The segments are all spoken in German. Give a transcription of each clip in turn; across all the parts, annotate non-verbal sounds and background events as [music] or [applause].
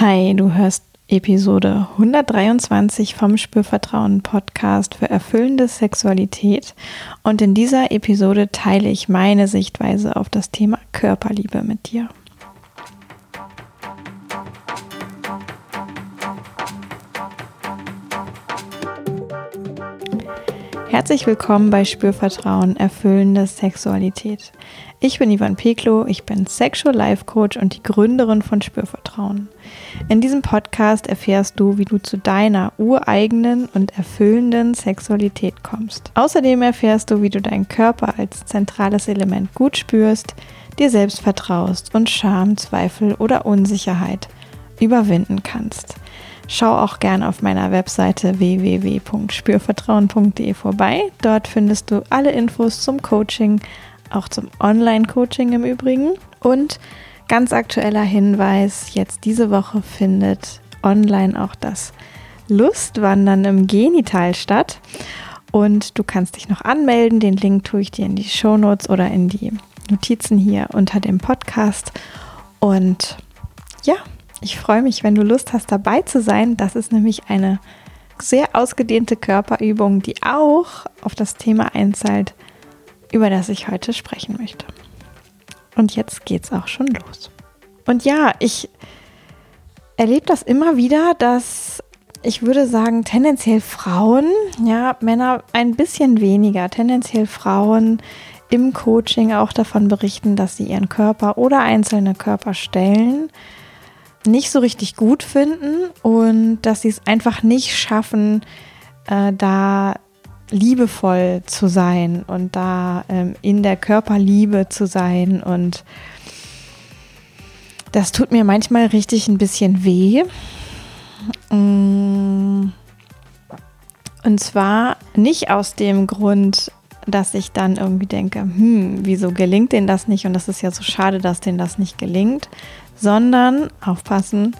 Hi, du hörst Episode 123 vom Spürvertrauen Podcast für erfüllende Sexualität und in dieser Episode teile ich meine Sichtweise auf das Thema Körperliebe mit dir. Herzlich willkommen bei Spürvertrauen, erfüllende Sexualität. Ich bin Ivan Peklo, ich bin Sexual Life Coach und die Gründerin von Spürvertrauen. In diesem Podcast erfährst du, wie du zu deiner ureigenen und erfüllenden Sexualität kommst. Außerdem erfährst du, wie du deinen Körper als zentrales Element gut spürst, dir selbst vertraust und Scham, Zweifel oder Unsicherheit überwinden kannst. Schau auch gerne auf meiner Webseite www.spürvertrauen.de vorbei. Dort findest du alle Infos zum Coaching, auch zum Online-Coaching im Übrigen. Und ganz aktueller Hinweis, jetzt diese Woche findet online auch das Lustwandern im Genital statt. Und du kannst dich noch anmelden. Den Link tue ich dir in die Shownotes oder in die Notizen hier unter dem Podcast. Und ja, ich freue mich, wenn du Lust hast, dabei zu sein. Das ist nämlich eine sehr ausgedehnte Körperübung, die auch auf das Thema einzahlt, über das ich heute sprechen möchte. Und jetzt geht's auch schon los. Und ja, ich erlebe das immer wieder, dass ich würde sagen, tendenziell Frauen, ja, Männer ein bisschen weniger, tendenziell Frauen im Coaching auch davon berichten, dass sie ihren Körper oder einzelne Körperstellen nicht so richtig gut finden und dass sie es einfach nicht schaffen, äh, da liebevoll zu sein und da ähm, in der Körperliebe zu sein. Und das tut mir manchmal richtig ein bisschen weh. Mm. Und zwar nicht aus dem Grund, dass ich dann irgendwie denke, hm, wieso gelingt denen das nicht? Und das ist ja so schade, dass denen das nicht gelingt, sondern aufpassen,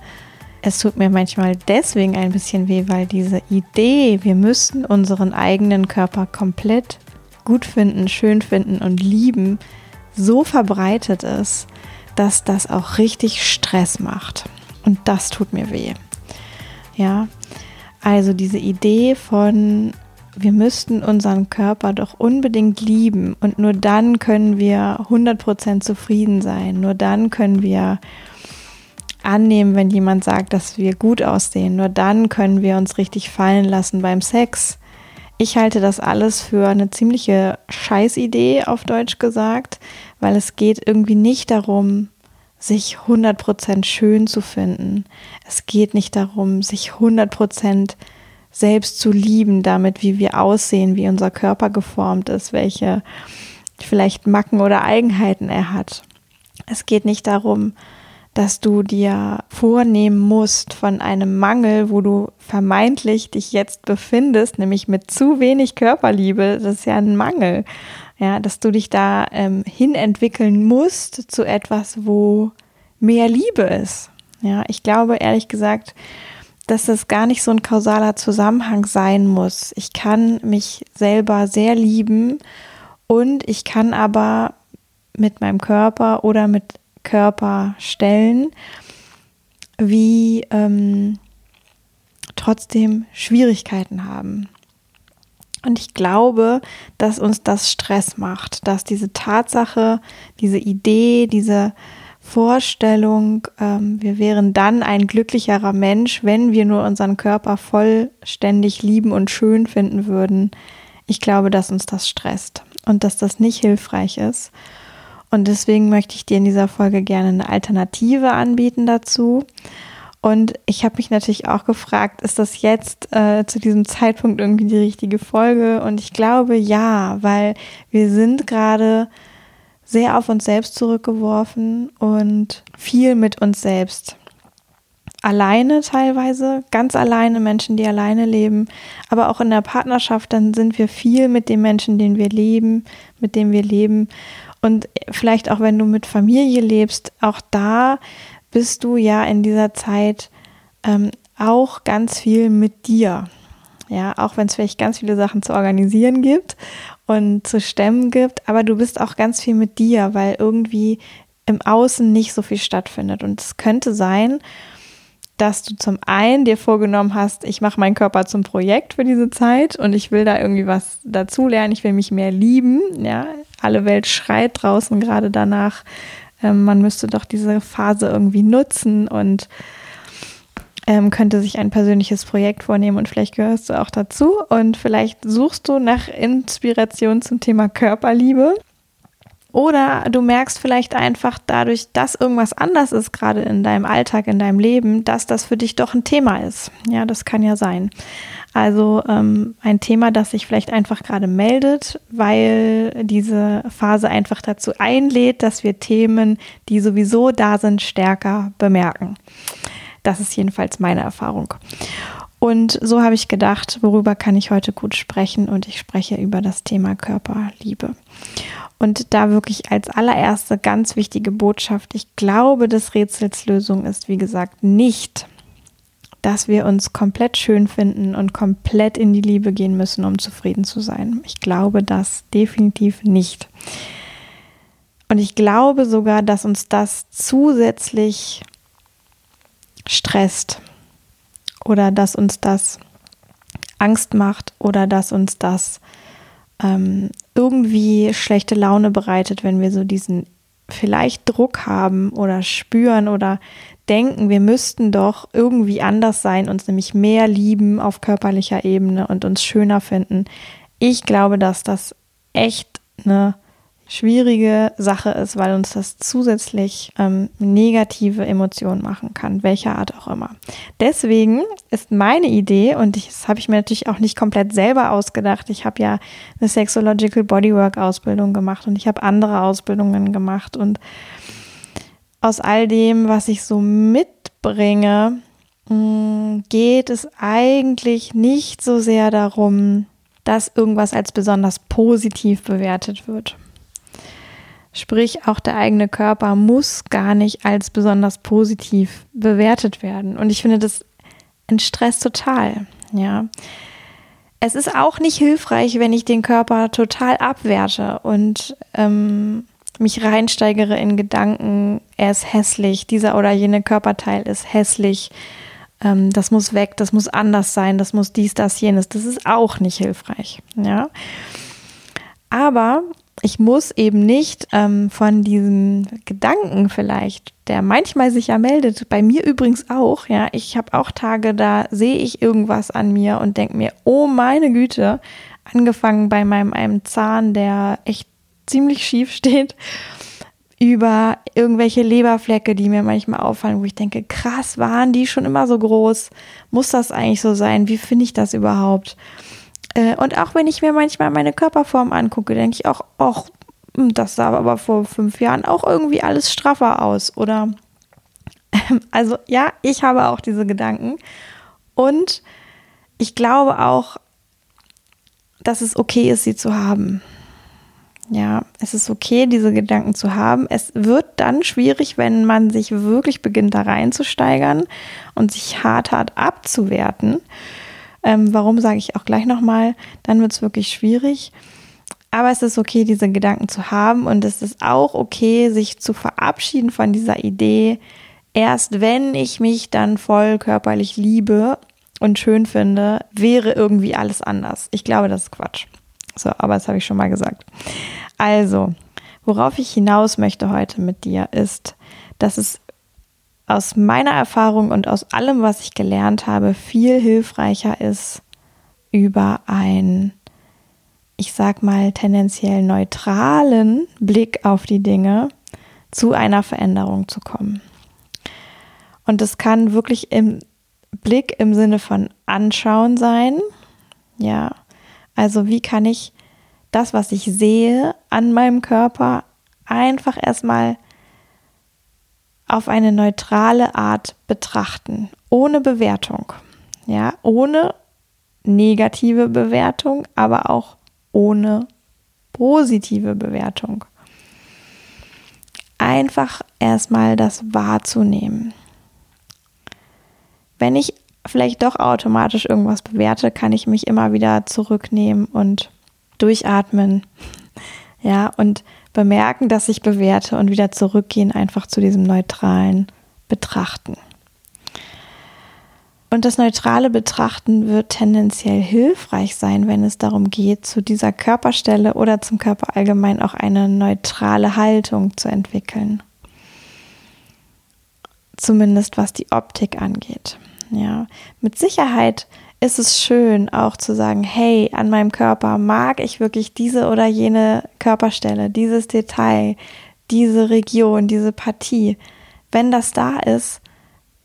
es tut mir manchmal deswegen ein bisschen weh, weil diese Idee, wir müssen unseren eigenen Körper komplett gut finden, schön finden und lieben, so verbreitet ist, dass das auch richtig Stress macht. Und das tut mir weh. Ja, also diese Idee von, wir müssten unseren Körper doch unbedingt lieben und nur dann können wir 100% zufrieden sein, nur dann können wir annehmen, wenn jemand sagt, dass wir gut aussehen. Nur dann können wir uns richtig fallen lassen beim Sex. Ich halte das alles für eine ziemliche Scheißidee, auf Deutsch gesagt, weil es geht irgendwie nicht darum, sich 100% schön zu finden. Es geht nicht darum, sich 100% selbst zu lieben, damit wie wir aussehen, wie unser Körper geformt ist, welche vielleicht Macken oder Eigenheiten er hat. Es geht nicht darum, dass du dir vornehmen musst von einem Mangel, wo du vermeintlich dich jetzt befindest, nämlich mit zu wenig Körperliebe, das ist ja ein Mangel, ja, dass du dich da ähm, hinentwickeln musst zu etwas, wo mehr Liebe ist. Ja, ich glaube ehrlich gesagt, dass das gar nicht so ein kausaler Zusammenhang sein muss. Ich kann mich selber sehr lieben und ich kann aber mit meinem Körper oder mit Körperstellen, wie ähm, trotzdem Schwierigkeiten haben. Und ich glaube, dass uns das Stress macht, dass diese Tatsache, diese Idee, diese Vorstellung, ähm, wir wären dann ein glücklicherer Mensch, wenn wir nur unseren Körper vollständig lieben und schön finden würden. Ich glaube, dass uns das stresst und dass das nicht hilfreich ist und deswegen möchte ich dir in dieser Folge gerne eine Alternative anbieten dazu. Und ich habe mich natürlich auch gefragt, ist das jetzt äh, zu diesem Zeitpunkt irgendwie die richtige Folge? Und ich glaube ja, weil wir sind gerade sehr auf uns selbst zurückgeworfen und viel mit uns selbst. Alleine teilweise, ganz alleine Menschen, die alleine leben, aber auch in der Partnerschaft, dann sind wir viel mit den Menschen, den wir leben, mit dem wir leben. Und vielleicht auch wenn du mit Familie lebst, auch da bist du ja in dieser Zeit ähm, auch ganz viel mit dir. Ja, auch wenn es vielleicht ganz viele Sachen zu organisieren gibt und zu stemmen gibt, aber du bist auch ganz viel mit dir, weil irgendwie im Außen nicht so viel stattfindet. Und es könnte sein, dass du zum einen dir vorgenommen hast, ich mache meinen Körper zum Projekt für diese Zeit und ich will da irgendwie was dazulernen, ich will mich mehr lieben. Ja, alle Welt schreit draußen gerade danach. Ähm, man müsste doch diese Phase irgendwie nutzen und ähm, könnte sich ein persönliches Projekt vornehmen und vielleicht gehörst du auch dazu und vielleicht suchst du nach Inspiration zum Thema Körperliebe. Oder du merkst vielleicht einfach dadurch, dass irgendwas anders ist, gerade in deinem Alltag, in deinem Leben, dass das für dich doch ein Thema ist. Ja, das kann ja sein. Also ähm, ein Thema, das sich vielleicht einfach gerade meldet, weil diese Phase einfach dazu einlädt, dass wir Themen, die sowieso da sind, stärker bemerken. Das ist jedenfalls meine Erfahrung. Und so habe ich gedacht, worüber kann ich heute gut sprechen? Und ich spreche über das Thema Körperliebe. Und da wirklich als allererste ganz wichtige Botschaft, ich glaube, des Rätsels Lösung ist, wie gesagt, nicht, dass wir uns komplett schön finden und komplett in die Liebe gehen müssen, um zufrieden zu sein. Ich glaube das definitiv nicht. Und ich glaube sogar, dass uns das zusätzlich stresst oder dass uns das Angst macht oder dass uns das ähm, irgendwie schlechte Laune bereitet, wenn wir so diesen vielleicht Druck haben oder spüren oder denken, wir müssten doch irgendwie anders sein, uns nämlich mehr lieben auf körperlicher Ebene und uns schöner finden. Ich glaube, dass das echt eine schwierige Sache ist, weil uns das zusätzlich ähm, negative Emotionen machen kann, welcher Art auch immer. Deswegen ist meine Idee, und das habe ich mir natürlich auch nicht komplett selber ausgedacht, ich habe ja eine Sexological Bodywork Ausbildung gemacht und ich habe andere Ausbildungen gemacht und aus all dem, was ich so mitbringe, mm, geht es eigentlich nicht so sehr darum, dass irgendwas als besonders positiv bewertet wird. Sprich, auch der eigene Körper muss gar nicht als besonders positiv bewertet werden. Und ich finde das entstresst total. Ja. Es ist auch nicht hilfreich, wenn ich den Körper total abwerte und ähm, mich reinsteigere in Gedanken, er ist hässlich, dieser oder jene Körperteil ist hässlich, ähm, das muss weg, das muss anders sein, das muss dies, das, jenes. Das ist auch nicht hilfreich. Ja. Aber ich muss eben nicht ähm, von diesem Gedanken vielleicht, der manchmal sich ja meldet, bei mir übrigens auch, ja, ich habe auch Tage, da sehe ich irgendwas an mir und denke mir, oh meine Güte, angefangen bei meinem einem Zahn, der echt ziemlich schief [laughs] steht, über irgendwelche Leberflecke, die mir manchmal auffallen, wo ich denke, krass, waren die schon immer so groß? Muss das eigentlich so sein? Wie finde ich das überhaupt? Äh, und auch wenn ich mir manchmal meine Körperform angucke, denke ich auch, ach, hm, das sah aber vor fünf Jahren auch irgendwie alles straffer aus. Oder [laughs] also ja, ich habe auch diese Gedanken. Und ich glaube auch, dass es okay ist, sie zu haben. Ja, es ist okay, diese Gedanken zu haben. Es wird dann schwierig, wenn man sich wirklich beginnt, da reinzusteigern und sich hart, hart abzuwerten. Ähm, warum sage ich auch gleich nochmal, dann wird es wirklich schwierig. Aber es ist okay, diese Gedanken zu haben und es ist auch okay, sich zu verabschieden von dieser Idee, erst wenn ich mich dann voll körperlich liebe und schön finde, wäre irgendwie alles anders. Ich glaube, das ist Quatsch. So, aber das habe ich schon mal gesagt. Also, worauf ich hinaus möchte heute mit dir ist, dass es aus meiner Erfahrung und aus allem, was ich gelernt habe, viel hilfreicher ist, über einen, ich sag mal, tendenziell neutralen Blick auf die Dinge zu einer Veränderung zu kommen. Und das kann wirklich im Blick im Sinne von Anschauen sein. Ja, also wie kann ich das, was ich sehe an meinem Körper, einfach erstmal auf eine neutrale Art betrachten, ohne Bewertung. Ja, ohne negative Bewertung, aber auch ohne positive Bewertung. Einfach erstmal das wahrzunehmen. Wenn ich vielleicht doch automatisch irgendwas bewerte, kann ich mich immer wieder zurücknehmen und durchatmen. [laughs] Ja, und bemerken, dass ich bewerte und wieder zurückgehen einfach zu diesem neutralen Betrachten. Und das neutrale Betrachten wird tendenziell hilfreich sein, wenn es darum geht, zu dieser Körperstelle oder zum Körper allgemein auch eine neutrale Haltung zu entwickeln. Zumindest was die Optik angeht. Ja, mit Sicherheit ist es schön auch zu sagen, hey, an meinem Körper mag ich wirklich diese oder jene Körperstelle, dieses Detail, diese Region, diese Partie. Wenn das da ist,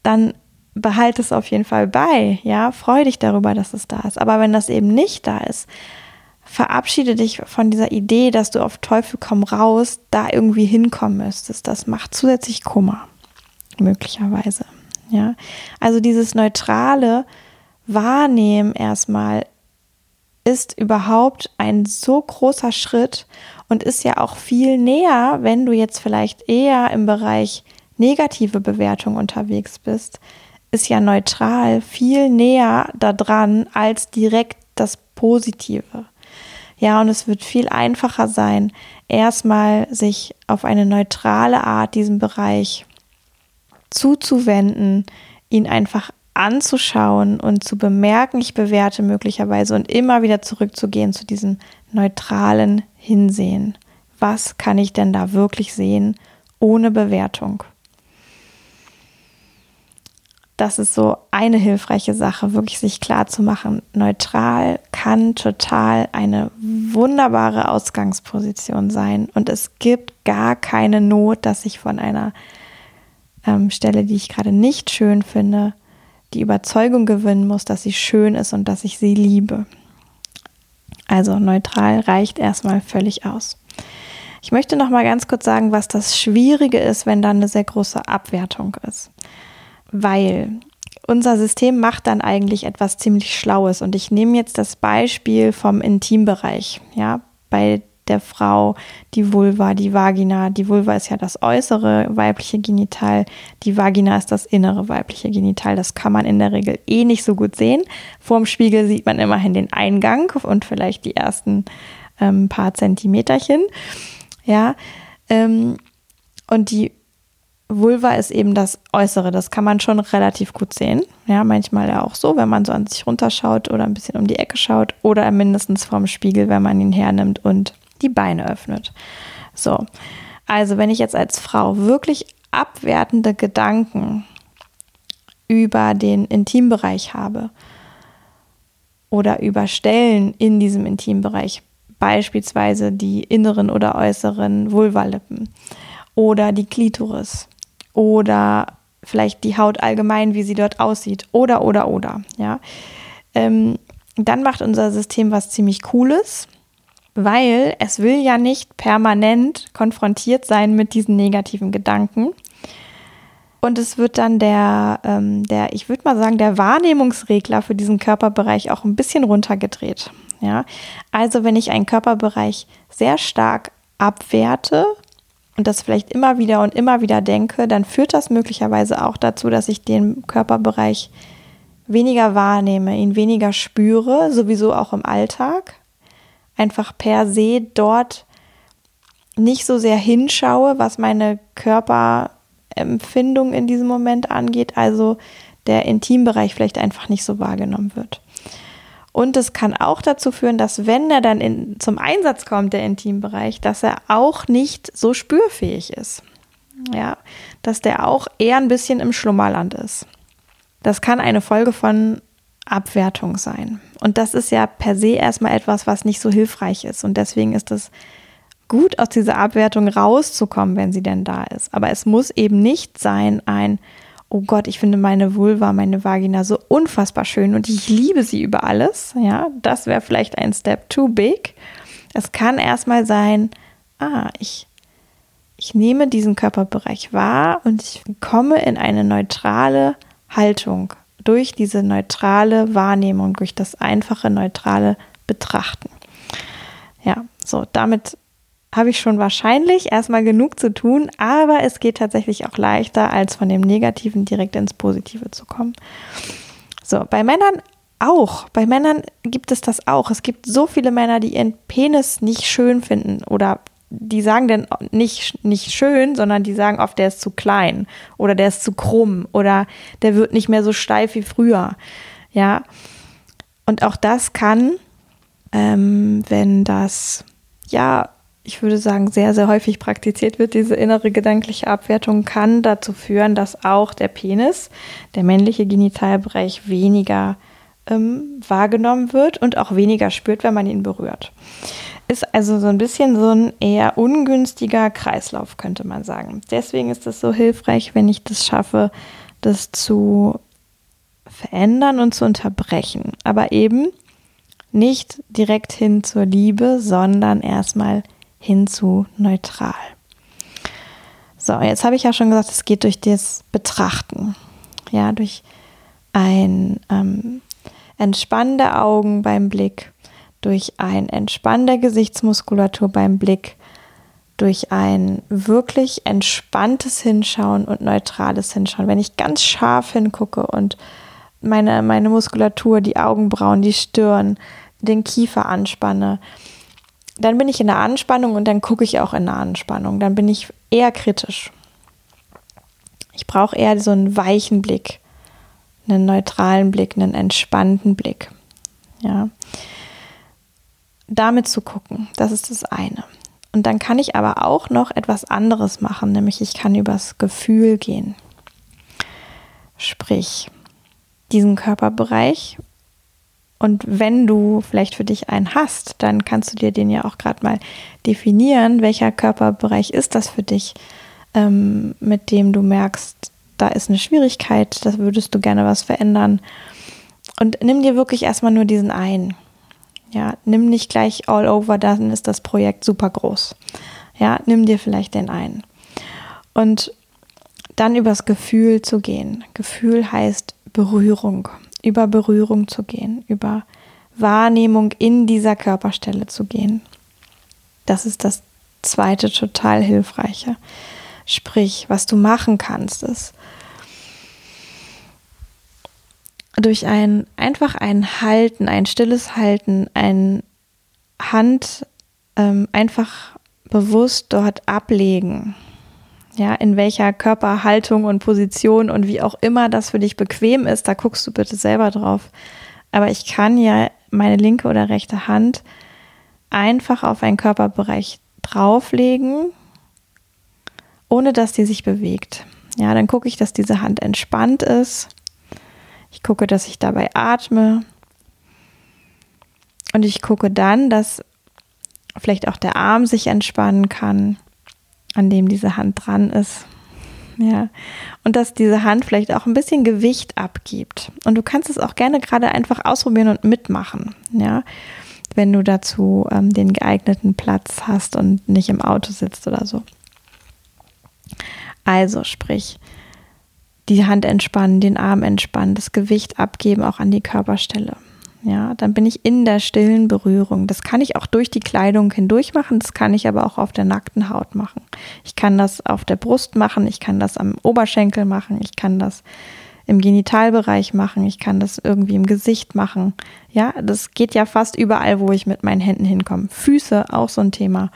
dann behalte es auf jeden Fall bei, ja, freu dich darüber, dass es da ist. Aber wenn das eben nicht da ist, verabschiede dich von dieser Idee, dass du auf Teufel komm raus da irgendwie hinkommen müsstest. Das macht zusätzlich Kummer, möglicherweise, ja. Also dieses neutrale Wahrnehmen erstmal ist überhaupt ein so großer Schritt und ist ja auch viel näher, wenn du jetzt vielleicht eher im Bereich negative Bewertung unterwegs bist, ist ja neutral viel näher daran als direkt das Positive. Ja, und es wird viel einfacher sein, erstmal sich auf eine neutrale Art diesem Bereich zuzuwenden, ihn einfach anzuschauen und zu bemerken, ich bewerte möglicherweise und immer wieder zurückzugehen zu diesem neutralen Hinsehen. Was kann ich denn da wirklich sehen ohne Bewertung? das ist so eine hilfreiche Sache, wirklich sich klar zu machen. Neutral kann total eine wunderbare Ausgangsposition sein und es gibt gar keine Not, dass ich von einer ähm, Stelle, die ich gerade nicht schön finde, die Überzeugung gewinnen muss, dass sie schön ist und dass ich sie liebe. Also neutral reicht erstmal völlig aus. Ich möchte noch mal ganz kurz sagen, was das Schwierige ist, wenn da eine sehr große Abwertung ist weil unser System macht dann eigentlich etwas ziemlich Schlaues. Und ich nehme jetzt das Beispiel vom Intimbereich. Ja, bei der Frau die Vulva, die Vagina. Die Vulva ist ja das äußere weibliche Genital, die Vagina ist das innere weibliche Genital. Das kann man in der Regel eh nicht so gut sehen. Vorm Spiegel sieht man immerhin den Eingang und vielleicht die ersten ähm, paar Zentimeterchen. Ja, ähm, und die Vulva ist eben das Äußere, das kann man schon relativ gut sehen. Ja, manchmal ja auch so, wenn man so an sich runterschaut oder ein bisschen um die Ecke schaut oder mindestens vorm Spiegel, wenn man ihn hernimmt und die Beine öffnet. So, also wenn ich jetzt als Frau wirklich abwertende Gedanken über den Intimbereich habe oder über Stellen in diesem Intimbereich, beispielsweise die inneren oder äußeren Vulvalippen oder die Klitoris oder vielleicht die Haut allgemein, wie sie dort aussieht oder, oder, oder, ja. Ähm, dann macht unser System was ziemlich Cooles, weil es will ja nicht permanent konfrontiert sein mit diesen negativen Gedanken. Und es wird dann der, ähm, der ich würde mal sagen, der Wahrnehmungsregler für diesen Körperbereich auch ein bisschen runtergedreht. Ja? Also wenn ich einen Körperbereich sehr stark abwerte, und das vielleicht immer wieder und immer wieder denke, dann führt das möglicherweise auch dazu, dass ich den Körperbereich weniger wahrnehme, ihn weniger spüre, sowieso auch im Alltag. Einfach per se dort nicht so sehr hinschaue, was meine Körperempfindung in diesem Moment angeht, also der Intimbereich vielleicht einfach nicht so wahrgenommen wird. Und es kann auch dazu führen, dass wenn er dann in, zum Einsatz kommt, der Intimbereich, dass er auch nicht so spürfähig ist. Ja, dass der auch eher ein bisschen im Schlummerland ist. Das kann eine Folge von Abwertung sein. Und das ist ja per se erstmal etwas, was nicht so hilfreich ist. Und deswegen ist es gut, aus dieser Abwertung rauszukommen, wenn sie denn da ist. Aber es muss eben nicht sein ein oh Gott, ich finde meine Vulva, meine Vagina so unfassbar schön und ich liebe sie über alles. Ja, das wäre vielleicht ein Step too big. Es kann erstmal sein, ah, ich, ich nehme diesen Körperbereich wahr und ich komme in eine neutrale Haltung durch diese neutrale Wahrnehmung, durch das einfache neutrale Betrachten. Ja, so, damit habe ich schon wahrscheinlich erstmal genug zu tun, aber es geht tatsächlich auch leichter, als von dem Negativen direkt ins Positive zu kommen. So, bei Männern auch. Bei Männern gibt es das auch. Es gibt so viele Männer, die ihren Penis nicht schön finden oder die sagen dann nicht, nicht schön, sondern die sagen oft, der ist zu klein oder der ist zu krumm oder der wird nicht mehr so steif wie früher. Ja. Und auch das kann, ähm, wenn das, ja, ich würde sagen, sehr, sehr häufig praktiziert wird, diese innere gedankliche Abwertung, kann dazu führen, dass auch der Penis, der männliche Genitalbereich, weniger ähm, wahrgenommen wird und auch weniger spürt, wenn man ihn berührt. Ist also so ein bisschen so ein eher ungünstiger Kreislauf, könnte man sagen. Deswegen ist es so hilfreich, wenn ich das schaffe, das zu verändern und zu unterbrechen. Aber eben nicht direkt hin zur Liebe, sondern erstmal hin zu neutral. So, jetzt habe ich ja schon gesagt, es geht durch das Betrachten. Ja, durch ein ähm, Entspannen der Augen beim Blick, durch ein Entspannen der Gesichtsmuskulatur beim Blick, durch ein wirklich entspanntes Hinschauen und neutrales Hinschauen. Wenn ich ganz scharf hingucke und meine, meine Muskulatur, die Augenbrauen, die Stirn, den Kiefer anspanne, dann bin ich in der Anspannung und dann gucke ich auch in der Anspannung. Dann bin ich eher kritisch. Ich brauche eher so einen weichen Blick, einen neutralen Blick, einen entspannten Blick. Ja. Damit zu gucken, das ist das eine. Und dann kann ich aber auch noch etwas anderes machen, nämlich ich kann übers Gefühl gehen. Sprich, diesen Körperbereich und wenn du vielleicht für dich einen hast, dann kannst du dir den ja auch gerade mal definieren, welcher Körperbereich ist das für dich, ähm, mit dem du merkst, da ist eine Schwierigkeit, da würdest du gerne was verändern. Und nimm dir wirklich erstmal nur diesen einen. Ja, nimm nicht gleich all over, dann ist das Projekt super groß. Ja, nimm dir vielleicht den einen. Und dann übers Gefühl zu gehen. Gefühl heißt Berührung über Berührung zu gehen, über Wahrnehmung in dieser Körperstelle zu gehen. Das ist das zweite total hilfreiche. Sprich, was du machen kannst, ist durch ein einfach ein Halten, ein stilles Halten, ein Hand ähm, einfach bewusst dort ablegen ja, in welcher Körperhaltung und Position und wie auch immer das für dich bequem ist, da guckst du bitte selber drauf. Aber ich kann ja meine linke oder rechte Hand einfach auf einen Körperbereich drauflegen, ohne dass die sich bewegt. Ja, dann gucke ich, dass diese Hand entspannt ist. Ich gucke, dass ich dabei atme. Und ich gucke dann, dass vielleicht auch der Arm sich entspannen kann an dem diese Hand dran ist. Ja, und dass diese Hand vielleicht auch ein bisschen Gewicht abgibt. Und du kannst es auch gerne gerade einfach ausprobieren und mitmachen. Ja, wenn du dazu ähm, den geeigneten Platz hast und nicht im Auto sitzt oder so. Also sprich, die Hand entspannen, den Arm entspannen, das Gewicht abgeben auch an die Körperstelle. Ja, dann bin ich in der stillen Berührung. Das kann ich auch durch die Kleidung hindurch machen, das kann ich aber auch auf der nackten Haut machen. Ich kann das auf der Brust machen, ich kann das am Oberschenkel machen, ich kann das im Genitalbereich machen, ich kann das irgendwie im Gesicht machen. Ja, das geht ja fast überall, wo ich mit meinen Händen hinkomme. Füße auch so ein Thema.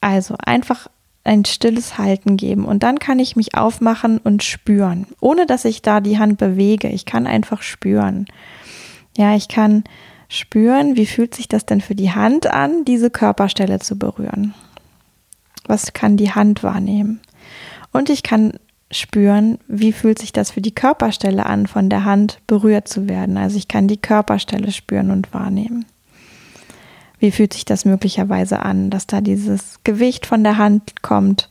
Also einfach ein stilles Halten geben und dann kann ich mich aufmachen und spüren, ohne dass ich da die Hand bewege. Ich kann einfach spüren. Ja, ich kann spüren, wie fühlt sich das denn für die Hand an, diese Körperstelle zu berühren. Was kann die Hand wahrnehmen? Und ich kann spüren, wie fühlt sich das für die Körperstelle an, von der Hand berührt zu werden. Also ich kann die Körperstelle spüren und wahrnehmen. Wie fühlt sich das möglicherweise an, dass da dieses Gewicht von der Hand kommt?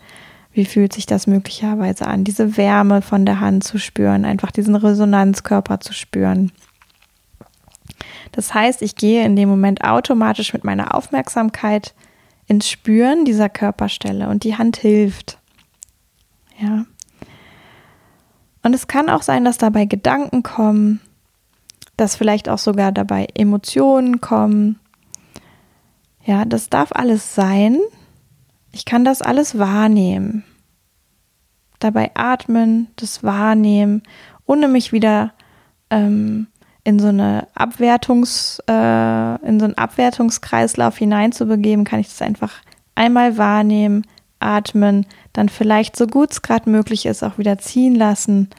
Wie fühlt sich das möglicherweise an, diese Wärme von der Hand zu spüren, einfach diesen Resonanzkörper zu spüren? Das heißt, ich gehe in dem Moment automatisch mit meiner Aufmerksamkeit ins Spüren dieser Körperstelle und die Hand hilft. Ja. Und es kann auch sein, dass dabei Gedanken kommen, dass vielleicht auch sogar dabei Emotionen kommen. Ja, das darf alles sein. Ich kann das alles wahrnehmen. Dabei atmen, das wahrnehmen, ohne mich wieder ähm, in so eine Abwertungs, äh, in so einen Abwertungskreislauf hineinzubegeben, kann ich das einfach Einmal wahrnehmen, atmen, dann vielleicht so gut es gerade möglich ist auch wieder ziehen lassen.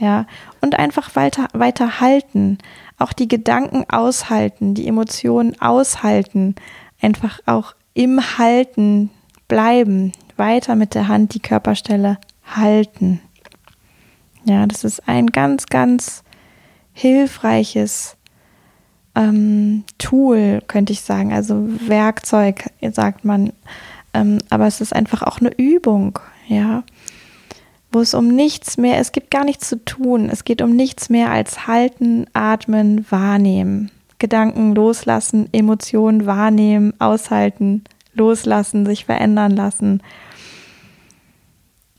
Ja, und einfach weiter, weiter halten, auch die Gedanken aushalten, die Emotionen aushalten, einfach auch im Halten bleiben, weiter mit der Hand die Körperstelle halten. Ja, das ist ein ganz, ganz hilfreiches ähm, Tool, könnte ich sagen. Also Werkzeug, sagt man. Ähm, aber es ist einfach auch eine Übung, ja. Wo es um nichts mehr, es gibt gar nichts zu tun. Es geht um nichts mehr als halten, atmen, wahrnehmen. Gedanken loslassen, Emotionen wahrnehmen, aushalten, loslassen, sich verändern lassen.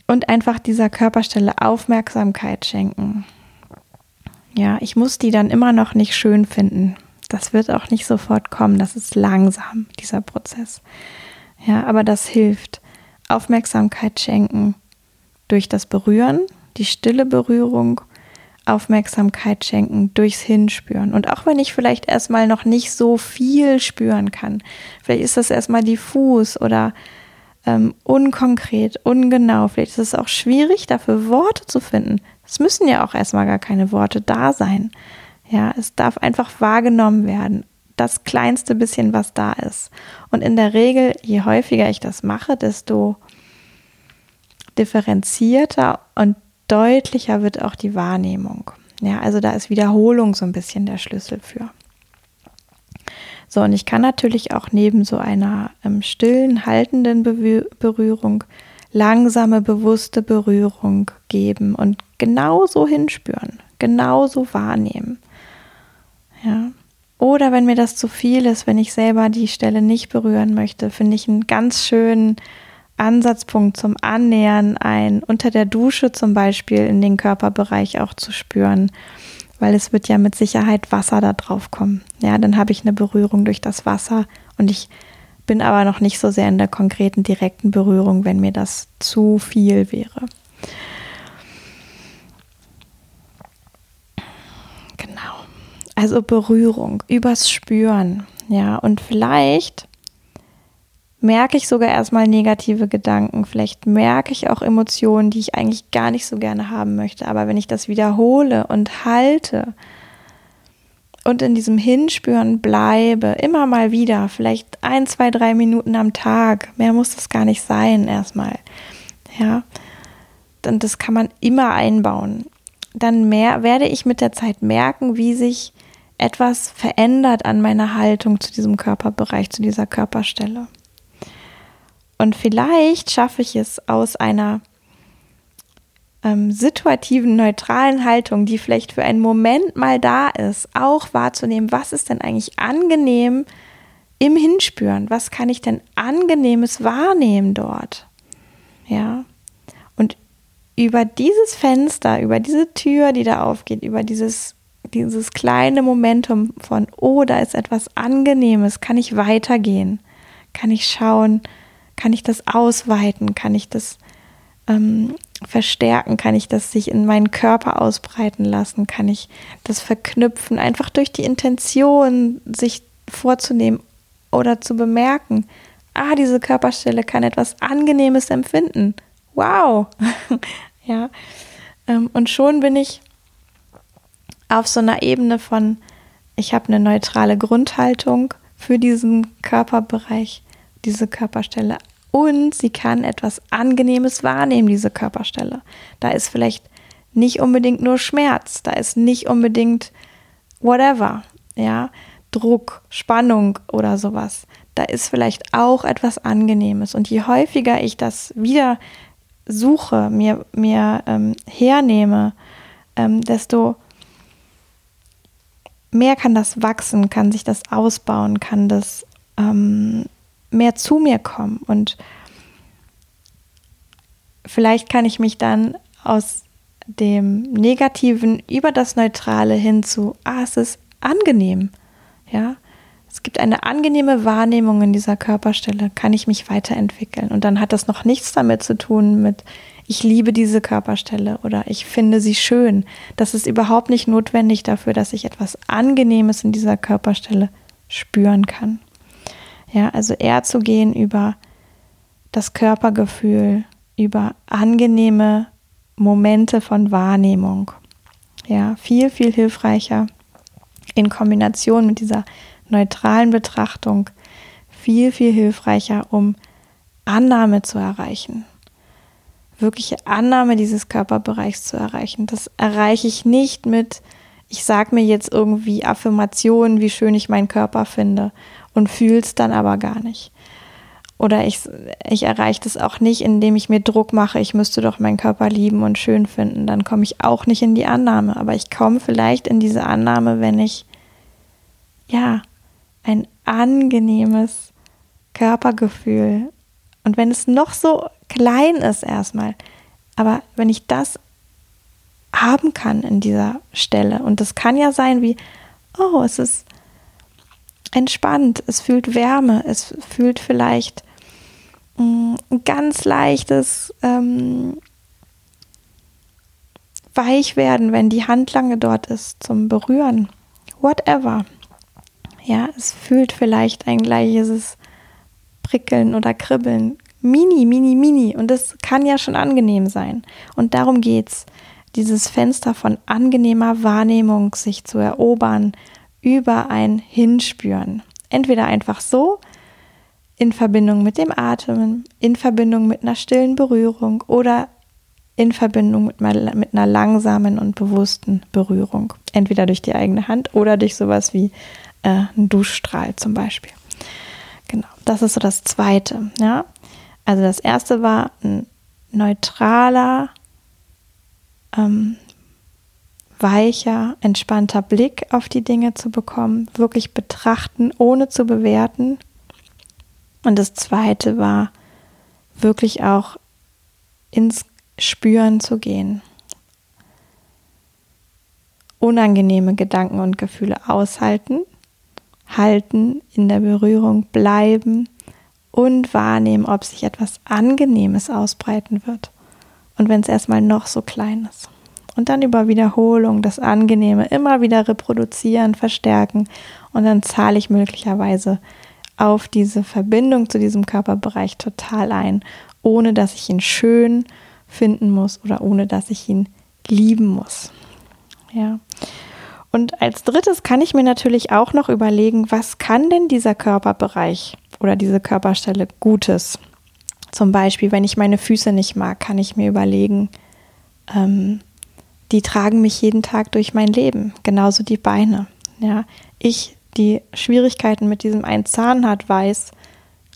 Und einfach dieser Körperstelle Aufmerksamkeit schenken. Ja, ich muss die dann immer noch nicht schön finden. Das wird auch nicht sofort kommen. Das ist langsam, dieser Prozess. Ja, aber das hilft. Aufmerksamkeit schenken durch das Berühren, die stille Berührung, Aufmerksamkeit schenken durchs Hinspüren. Und auch wenn ich vielleicht erstmal noch nicht so viel spüren kann, vielleicht ist das erstmal diffus oder ähm, unkonkret, ungenau, vielleicht ist es auch schwierig, dafür Worte zu finden. Es müssen ja auch erstmal gar keine Worte da sein. Ja, es darf einfach wahrgenommen werden. Das kleinste bisschen, was da ist. Und in der Regel, je häufiger ich das mache, desto differenzierter und deutlicher wird auch die Wahrnehmung. Ja, also da ist Wiederholung so ein bisschen der Schlüssel für. So, und ich kann natürlich auch neben so einer ähm, stillen, haltenden Be Berührung langsame, bewusste Berührung geben und genauso hinspüren, genauso wahrnehmen. Ja. Oder wenn mir das zu viel ist, wenn ich selber die Stelle nicht berühren möchte, finde ich einen ganz schönen Ansatzpunkt zum Annähern ein, unter der Dusche zum Beispiel in den Körperbereich auch zu spüren, weil es wird ja mit Sicherheit Wasser da drauf kommen. Ja, dann habe ich eine Berührung durch das Wasser und ich bin aber noch nicht so sehr in der konkreten, direkten Berührung, wenn mir das zu viel wäre. Genau. Also Berührung, übers Spüren. Ja, und vielleicht merke ich sogar erstmal negative Gedanken. Vielleicht merke ich auch Emotionen, die ich eigentlich gar nicht so gerne haben möchte. Aber wenn ich das wiederhole und halte und in diesem Hinspüren bleibe, immer mal wieder, vielleicht ein, zwei, drei Minuten am Tag, mehr muss das gar nicht sein erstmal. Ja, dann das kann man immer einbauen. Dann mehr werde ich mit der Zeit merken, wie sich etwas verändert an meiner Haltung zu diesem Körperbereich, zu dieser Körperstelle. Und vielleicht schaffe ich es aus einer ähm, situativen, neutralen Haltung, die vielleicht für einen Moment mal da ist, auch wahrzunehmen, was ist denn eigentlich angenehm im Hinspüren? Was kann ich denn angenehmes wahrnehmen dort? Ja. Und über dieses Fenster, über diese Tür, die da aufgeht, über dieses, dieses kleine Momentum von, oh, da ist etwas Angenehmes, kann ich weitergehen, kann ich schauen, kann ich das ausweiten? Kann ich das ähm, verstärken? Kann ich das sich in meinen Körper ausbreiten lassen? Kann ich das verknüpfen? Einfach durch die Intention, sich vorzunehmen oder zu bemerken. Ah, diese Körperstelle kann etwas Angenehmes empfinden. Wow! [laughs] ja. Ähm, und schon bin ich auf so einer Ebene von, ich habe eine neutrale Grundhaltung für diesen Körperbereich, diese Körperstelle und sie kann etwas Angenehmes wahrnehmen, diese Körperstelle. Da ist vielleicht nicht unbedingt nur Schmerz, da ist nicht unbedingt whatever, ja, Druck, Spannung oder sowas. Da ist vielleicht auch etwas Angenehmes. Und je häufiger ich das wieder suche, mir, mir ähm, hernehme, ähm, desto mehr kann das wachsen, kann sich das ausbauen, kann das ähm, mehr zu mir kommen und vielleicht kann ich mich dann aus dem Negativen über das Neutrale hin zu, ah, es ist angenehm, ja. Es gibt eine angenehme Wahrnehmung in dieser Körperstelle, kann ich mich weiterentwickeln. Und dann hat das noch nichts damit zu tun mit, ich liebe diese Körperstelle oder ich finde sie schön. Das ist überhaupt nicht notwendig dafür, dass ich etwas Angenehmes in dieser Körperstelle spüren kann. Ja, also eher zu gehen über das Körpergefühl, über angenehme Momente von Wahrnehmung. Ja, viel, viel hilfreicher in Kombination mit dieser neutralen Betrachtung, viel, viel hilfreicher, um Annahme zu erreichen. Wirkliche Annahme dieses Körperbereichs zu erreichen. Das erreiche ich nicht mit, ich sage mir jetzt irgendwie Affirmationen, wie schön ich meinen Körper finde und fühle es dann aber gar nicht. Oder ich, ich erreiche das auch nicht, indem ich mir Druck mache, ich müsste doch meinen Körper lieben und schön finden. Dann komme ich auch nicht in die Annahme. Aber ich komme vielleicht in diese Annahme, wenn ich, ja, ein angenehmes Körpergefühl und wenn es noch so klein ist erstmal, aber wenn ich das haben kann in dieser Stelle und das kann ja sein wie, oh, es ist entspannt, es fühlt Wärme, es fühlt vielleicht ein ganz leichtes ähm, Weichwerden, wenn die Hand lange dort ist zum Berühren. Whatever. Ja, es fühlt vielleicht ein gleiches Prickeln oder Kribbeln. Mini, mini, mini. Und das kann ja schon angenehm sein. Und darum geht's. Dieses Fenster von angenehmer Wahrnehmung sich zu erobern über ein Hinspüren. Entweder einfach so, in Verbindung mit dem Atmen, in Verbindung mit einer stillen Berührung oder in Verbindung mit, mit einer langsamen und bewussten Berührung. Entweder durch die eigene Hand oder durch sowas wie äh, einen Duschstrahl zum Beispiel. Genau, das ist so das Zweite. Ja? Also das Erste war ein neutraler, ähm, weicher, entspannter Blick auf die Dinge zu bekommen, wirklich betrachten, ohne zu bewerten und das zweite war wirklich auch ins Spüren zu gehen. Unangenehme Gedanken und Gefühle aushalten, halten, in der Berührung bleiben und wahrnehmen, ob sich etwas Angenehmes ausbreiten wird. Und wenn es erstmal noch so klein ist. Und dann über Wiederholung das Angenehme immer wieder reproduzieren, verstärken und dann zahle ich möglicherweise auf diese Verbindung zu diesem Körperbereich total ein, ohne dass ich ihn schön finden muss oder ohne dass ich ihn lieben muss. Ja. Und als drittes kann ich mir natürlich auch noch überlegen, was kann denn dieser Körperbereich oder diese Körperstelle Gutes? Zum Beispiel, wenn ich meine Füße nicht mag, kann ich mir überlegen, ähm, die tragen mich jeden Tag durch mein Leben, genauso die Beine. Ja, ich die Schwierigkeiten mit diesem einen Zahn hat, weiß,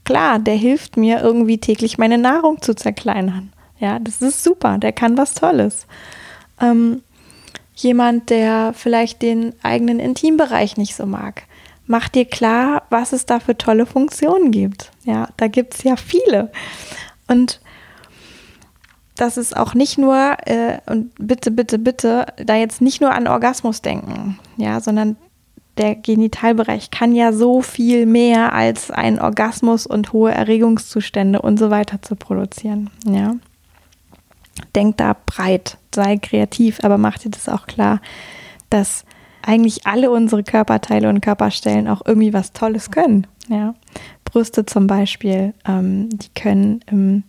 klar, der hilft mir irgendwie täglich meine Nahrung zu zerkleinern. Ja, das ist super, der kann was Tolles. Ähm, jemand, der vielleicht den eigenen Intimbereich nicht so mag, macht dir klar, was es da für tolle Funktionen gibt. Ja, da gibt es ja viele. Und das ist auch nicht nur, äh, und bitte, bitte, bitte, da jetzt nicht nur an Orgasmus denken, ja, sondern der Genitalbereich kann ja so viel mehr als ein Orgasmus und hohe Erregungszustände und so weiter zu produzieren. Ja. Denk da breit, sei kreativ, aber mach dir das auch klar, dass eigentlich alle unsere Körperteile und Körperstellen auch irgendwie was Tolles können. Ja. Brüste zum Beispiel, ähm, die können im,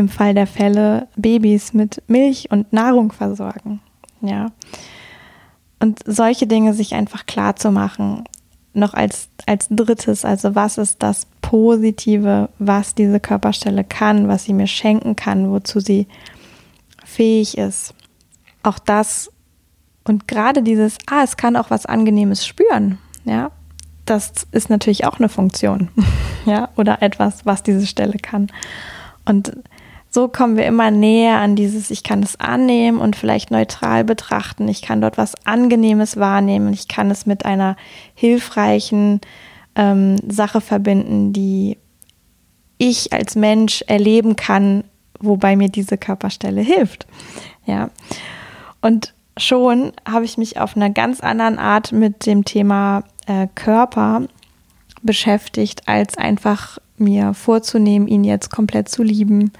im Fall der Fälle Babys mit Milch und Nahrung versorgen. Ja. Und solche Dinge sich einfach klar zu machen, noch als, als drittes, also was ist das Positive, was diese Körperstelle kann, was sie mir schenken kann, wozu sie fähig ist. Auch das und gerade dieses, ah, es kann auch was Angenehmes spüren, ja, das ist natürlich auch eine Funktion, [laughs] ja, oder etwas, was diese Stelle kann. Und so kommen wir immer näher an dieses, ich kann es annehmen und vielleicht neutral betrachten. Ich kann dort was Angenehmes wahrnehmen. Ich kann es mit einer hilfreichen ähm, Sache verbinden, die ich als Mensch erleben kann, wobei mir diese Körperstelle hilft. Ja. Und schon habe ich mich auf einer ganz anderen Art mit dem Thema äh, Körper beschäftigt, als einfach mir vorzunehmen, ihn jetzt komplett zu lieben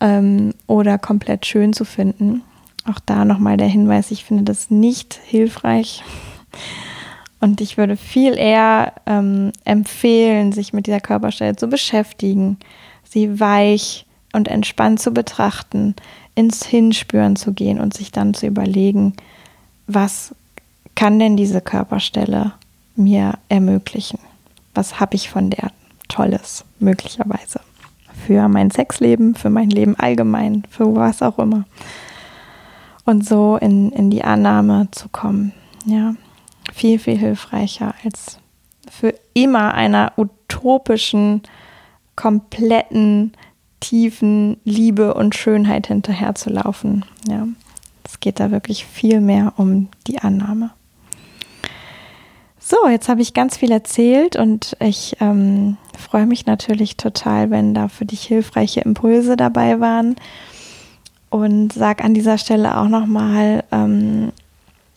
ähm, oder komplett schön zu finden. Auch da nochmal der Hinweis, ich finde das nicht hilfreich. Und ich würde viel eher ähm, empfehlen, sich mit dieser Körperstelle zu beschäftigen, sie weich und entspannt zu betrachten, ins Hinspüren zu gehen und sich dann zu überlegen, was kann denn diese Körperstelle mir ermöglichen? Was habe ich von der Tolles möglicherweise? Für mein Sexleben, für mein Leben allgemein, für was auch immer. Und so in, in die Annahme zu kommen. Ja, viel, viel hilfreicher als für immer einer utopischen, kompletten, tiefen Liebe und Schönheit hinterherzulaufen. Ja, es geht da wirklich viel mehr um die Annahme. So, jetzt habe ich ganz viel erzählt und ich ähm, freue mich natürlich total, wenn da für dich hilfreiche Impulse dabei waren. Und sage an dieser Stelle auch nochmal, ähm,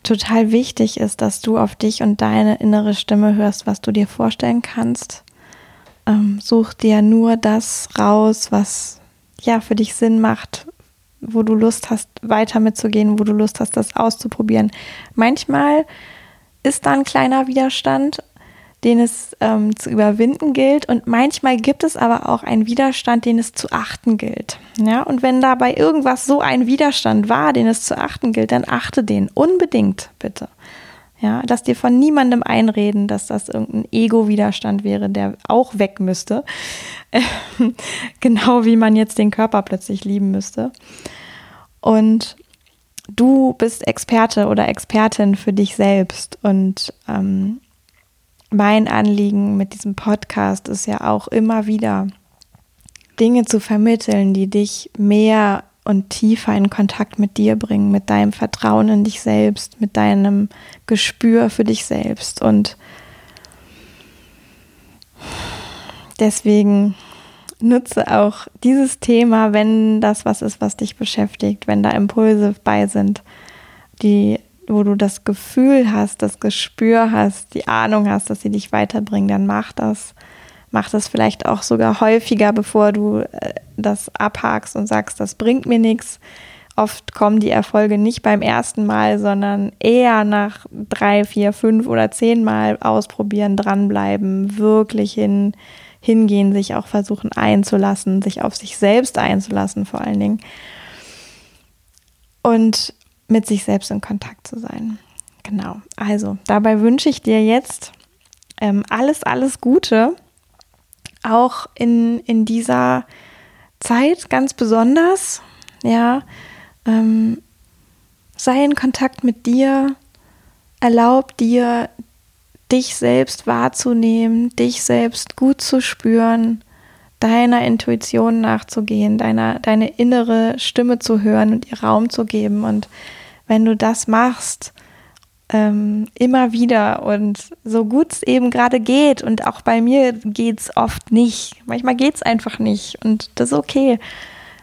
total wichtig ist, dass du auf dich und deine innere Stimme hörst, was du dir vorstellen kannst. Ähm, such dir nur das raus, was ja für dich Sinn macht, wo du Lust hast, weiter mitzugehen, wo du Lust hast, das auszuprobieren. Manchmal ist da ein kleiner Widerstand, den es ähm, zu überwinden gilt. Und manchmal gibt es aber auch einen Widerstand, den es zu achten gilt. Ja, und wenn dabei irgendwas so ein Widerstand war, den es zu achten gilt, dann achte den unbedingt, bitte. Ja, lass dir von niemandem einreden, dass das irgendein Ego-Widerstand wäre, der auch weg müsste. [laughs] genau wie man jetzt den Körper plötzlich lieben müsste. Und du bist Experte oder Expertin für dich selbst. Und ähm, mein Anliegen mit diesem Podcast ist ja auch immer wieder Dinge zu vermitteln, die dich mehr und tiefer in Kontakt mit dir bringen, mit deinem Vertrauen in dich selbst, mit deinem Gespür für dich selbst. Und deswegen nutze auch dieses Thema, wenn das was ist, was dich beschäftigt, wenn da Impulse bei sind, die, wo du das Gefühl hast, das Gespür hast, die Ahnung hast, dass sie dich weiterbringen, dann mach das. Mach das vielleicht auch sogar häufiger, bevor du äh, das abhakst und sagst, das bringt mir nichts. Oft kommen die Erfolge nicht beim ersten Mal, sondern eher nach drei, vier, fünf oder zehn Mal ausprobieren, dranbleiben, wirklich hin hingehen, sich auch versuchen einzulassen, sich auf sich selbst einzulassen vor allen Dingen und mit sich selbst in Kontakt zu sein. Genau. Also dabei wünsche ich dir jetzt ähm, alles, alles Gute, auch in, in dieser Zeit ganz besonders. Ja, ähm, sei in Kontakt mit dir, erlaub dir dich selbst wahrzunehmen, dich selbst gut zu spüren, deiner Intuition nachzugehen, deiner, deine innere Stimme zu hören und ihr Raum zu geben. Und wenn du das machst, ähm, immer wieder und so gut es eben gerade geht, und auch bei mir geht es oft nicht, manchmal geht es einfach nicht und das ist okay.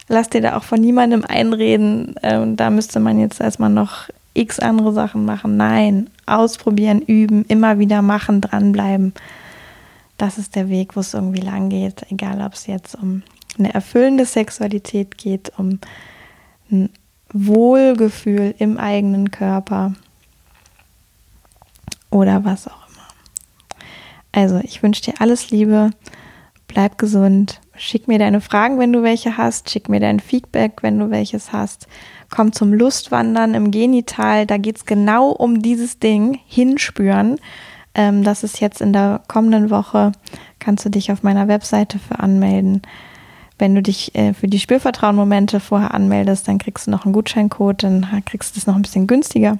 Lass dir da auch von niemandem einreden. Ähm, da müsste man jetzt erstmal noch x andere Sachen machen. Nein, ausprobieren, üben, immer wieder machen, dranbleiben. Das ist der Weg, wo es irgendwie lang geht. Egal, ob es jetzt um eine erfüllende Sexualität geht, um ein Wohlgefühl im eigenen Körper oder was auch immer. Also, ich wünsche dir alles Liebe, bleib gesund, schick mir deine Fragen, wenn du welche hast, schick mir dein Feedback, wenn du welches hast komm zum Lustwandern im Genital. Da geht es genau um dieses Ding, hinspüren. Ähm, das ist jetzt in der kommenden Woche. Kannst du dich auf meiner Webseite für anmelden. Wenn du dich äh, für die Spürvertrauen-Momente vorher anmeldest, dann kriegst du noch einen Gutscheincode, dann kriegst du es noch ein bisschen günstiger.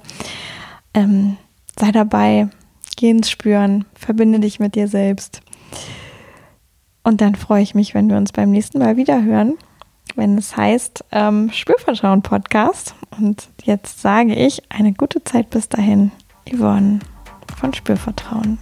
Ähm, sei dabei, geh ins Spüren, verbinde dich mit dir selbst. Und dann freue ich mich, wenn wir uns beim nächsten Mal wieder hören wenn es heißt ähm, Spürvertrauen Podcast. Und jetzt sage ich eine gute Zeit bis dahin, Yvonne von Spürvertrauen.